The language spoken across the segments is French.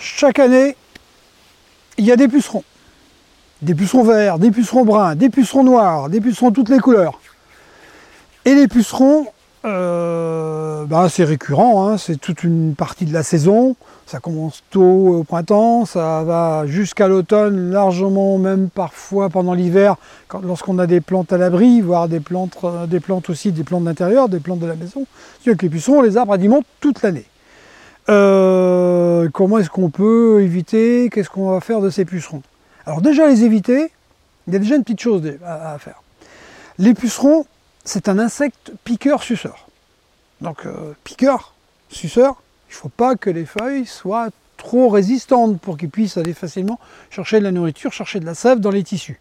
chaque année, il y a des pucerons. Des pucerons verts, des pucerons bruns, des pucerons noirs, des pucerons toutes les couleurs. Et les pucerons, euh, bah, c'est récurrent, hein, c'est toute une partie de la saison. Ça commence tôt au printemps, ça va jusqu'à l'automne, largement même parfois pendant l'hiver, lorsqu'on a des plantes à l'abri, voire des plantes, euh, des plantes aussi, des plantes d'intérieur, des plantes de la maison. C'est que les pucerons, les arbres alimentent toute l'année. Euh, comment est-ce qu'on peut éviter Qu'est-ce qu'on va faire de ces pucerons? Alors déjà les éviter, il y a déjà une petite chose à, faire. Les pucerons, c'est un insecte piqueur-suceur. Donc euh, piqueur, suceur, il ne faut pas que les feuilles soient trop résistantes pour qu'ils puissent aller facilement chercher de la nourriture, chercher de la sève dans les tissus.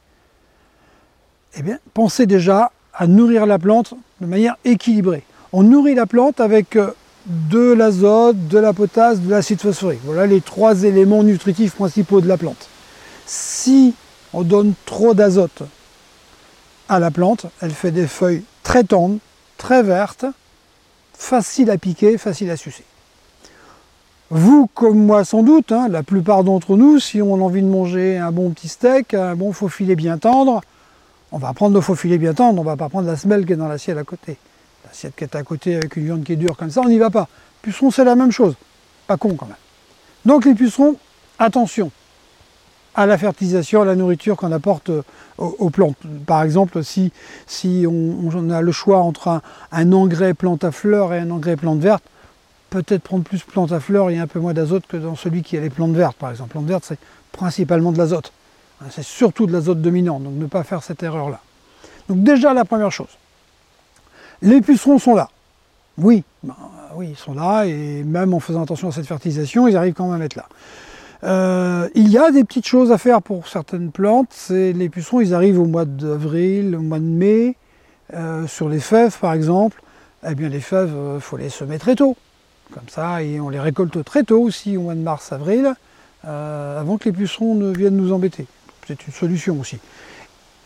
Eh bien, pensez déjà à nourrir la plante de manière équilibrée. On nourrit la plante avec euh, de l'azote, de la potasse, de l'acide phosphorique. Voilà les trois éléments nutritifs principaux de la plante. Si on donne trop d'azote à la plante, elle fait des feuilles très tendres, très vertes, faciles à piquer, faciles à sucer. Vous, comme moi sans doute, hein, la plupart d'entre nous, si on a envie de manger un bon petit steak, un bon faux filet bien tendre, on va prendre le faux filet bien tendre, on ne va pas prendre la semelle qui est dans l'assiette à côté. L'assiette qui est à côté avec une viande qui est dure comme ça, on n'y va pas. Pucerons, c'est la même chose. Pas con quand même. Donc les pucerons, attention à la fertilisation, à la nourriture qu'on apporte euh, aux, plantes. Par exemple, si, si on, a le choix entre un, engrais plante à fleurs et un engrais plante verte, peut-être prendre plus plante à fleurs et un peu moins d'azote que dans celui qui a les plantes vertes. Par exemple, plante verte, c'est principalement de l'azote. Hein, c'est surtout de l'azote dominant, donc ne pas faire cette erreur-là. Donc déjà la première chose. Les pucerons sont là. Oui, ben, oui, ils sont là, et même en faisant attention à cette fertilisation, ils arrivent quand même à être là. Euh, il y a des petites choses à faire pour certaines plantes. Les pucerons, ils arrivent au mois d'avril, au mois de mai, euh, sur les fèves par exemple. Eh bien, les fèves, il euh, faut les semer très tôt. Comme ça, et on les récolte très tôt aussi, au mois de mars, avril, avant que les pucerons ne viennent nous embêter. C'est une solution aussi.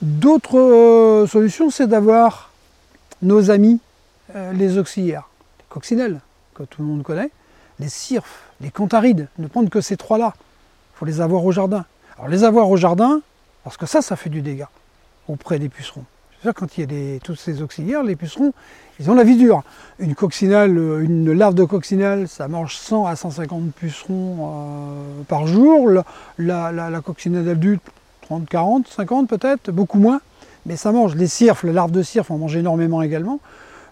D'autres solutions, c'est d'avoir nos amis, euh, les auxiliaires, les coccinelles, que tout le monde connaît, les cirfes, les cantharides, ne prendre que ces trois-là. Il faut les avoir au jardin. Alors les avoir au jardin, parce que ça, ça fait du dégât auprès des pucerons. C'est sûr, quand il y a des, tous ces auxiliaires, les pucerons, ils ont la vie dure. Une coccinelle, une larve de coccinelle, ça mange 100 à 150 pucerons euh, par jour. La, la, coccinelle adulte, 30, 40, 50 peut-être, beaucoup moins mais ça mange. Les cirfes, les larves de cirfes en mangent énormément également.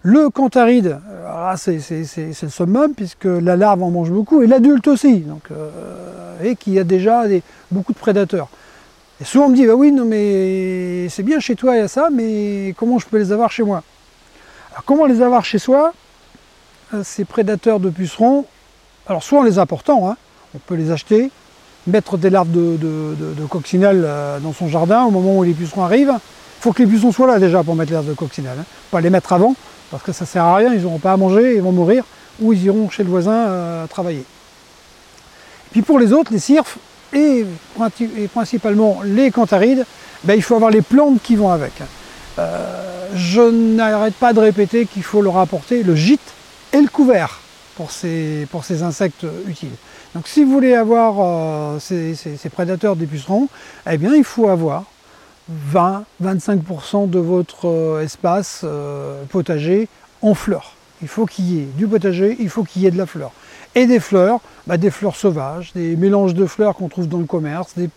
Le cantharide, c'est le summum puisque la larve en mange beaucoup et l'adulte aussi, donc, euh, et qu'il y a déjà beaucoup de prédateurs. Et souvent on me dit, bah oui, non mais c'est bien chez toi, il y a ça, mais comment je peux les avoir chez moi? Alors comment les avoir chez soi? Euh, Ces prédateurs de pucerons, alors soit en les apportant, hein, on peut les acheter, mettre des larves de, de, euh, dans son jardin au moment où les pucerons arrivent, faut que les buissons soient là déjà pour mettre l'herbe de coccinelle. Hein. Pas les mettre avant, parce que ça sert à rien, ils n'auront pas à manger, ils vont mourir, ou ils iront chez le voisin euh, travailler. Puis pour les autres, les cirfes et, principalement les cantharides, ben, il faut avoir les plantes qui vont avec. Euh, je n'arrête pas de répéter qu'il faut leur apporter le gîte et le couvert pour ces, pour ces insectes utiles. Donc si vous voulez avoir euh, ces, ces, prédateurs des pucerons, eh bien il faut avoir 20-25% de votre euh, espace euh, potager en fleurs. Il faut qu'il y ait du potager, il faut qu'il y ait de la fleur. Et des fleurs, bah, des fleurs sauvages, des mélanges de fleurs qu'on trouve dans le commerce, des,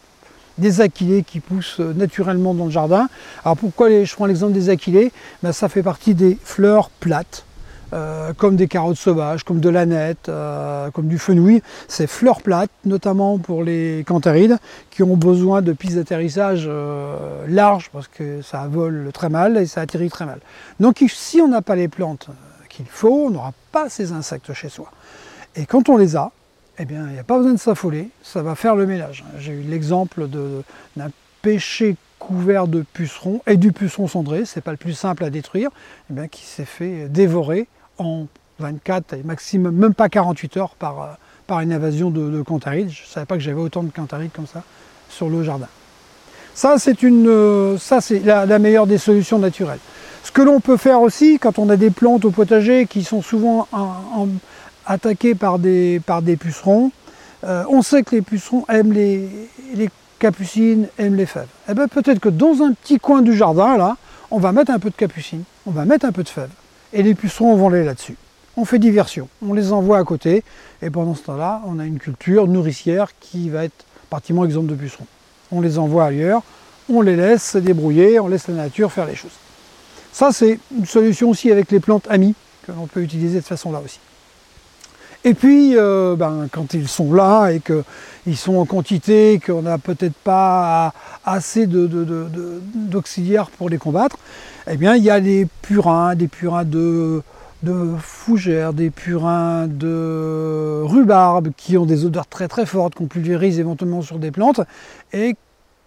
des qui poussent euh, naturellement dans le jardin. Alors pourquoi je prends l'exemple des aquilées bah, Ça fait partie des fleurs plates, euh, comme des carottes sauvages, comme de l'aneth, euh, comme du fenouil. C'est fleurs plates, notamment pour les cantharides, qui ont besoin de pistes d'atterrissage euh, larges, parce que ça vole très mal et ça atterrit très mal. Donc si on n'a pas les plantes qu'il faut, on n'aura pas ces insectes chez soi. Et quand on les a, eh bien, il n'y a pas besoin de s'affoler, ça va faire le ménage. J'ai eu l'exemple d'un pêcher couvert de pucerons et du puceron cendré, c'est pas le plus simple à détruire, eh bien, qui s'est fait dévorer en 24 et maximum, même pas 48 heures par, euh, par une invasion de, de cantharides. Je ne savais pas que j'avais autant de cantharides comme ça sur le jardin. Ça, c'est euh, la, meilleure des solutions naturelles. Ce que l'on peut faire aussi, quand on a des plantes au potager qui sont souvent attaquées par des, par des pucerons, Euh, on sait que les pucerons aiment les, capucines, aiment les fèves. Eh bien peut-être que dans un petit coin du jardin, là, on va mettre un peu de capucine, on va mettre un peu de fèves, et les pucerons vont aller là-dessus. On fait diversion, on les envoie à côté, et pendant ce temps-là, on a une culture nourricière qui va être pratiquement exemple de pucerons. On les envoie ailleurs, on les laisse se débrouiller, on laisse la nature faire les choses. Ça, c'est une solution aussi avec les plantes amies que l'on peut utiliser de façon-là aussi. Et puis, euh, ben, quand ils sont là et qu'ils sont en quantité, qu'on n'a peut-être pas assez d'auxiliaires pour les combattre, eh bien, il y a des purins, des purins de, fougères, des purins de rhubarbe qui ont des odeurs très très fortes, qu'on pulvérise éventuellement sur des plantes, et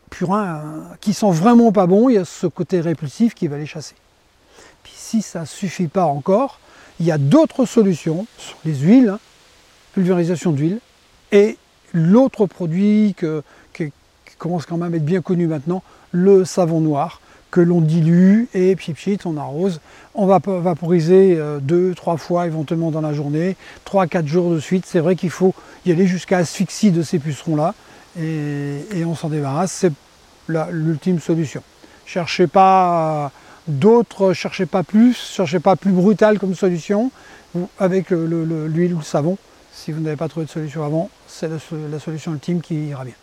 purins qui sont vraiment pas bons, il y a ce côté répulsif qui va les chasser. Puis si ça ne suffit pas encore, il y a d'autres solutions sur les huiles, hein, pulvérisation d'huile, et l'autre produit qui commence quand même à être bien connu maintenant, le savon noir, que l'on dilue et pchit pchit, on arrose. On va vaporiser euh, deux, trois fois éventuellement dans la journée, trois, quatre jours de suite. C'est vrai qu'il faut y aller jusqu'à asphyxie de ces pucerons-là et, on s'en débarrasse. C'est l'ultime solution. Cherchez pas d'autres, cherchez pas plus, cherchez pas plus brutal comme solution avec l'huile ou le savon. Si vous n'avez pas trouvé de solution avant, c'est la, solution ultime qui ira bien.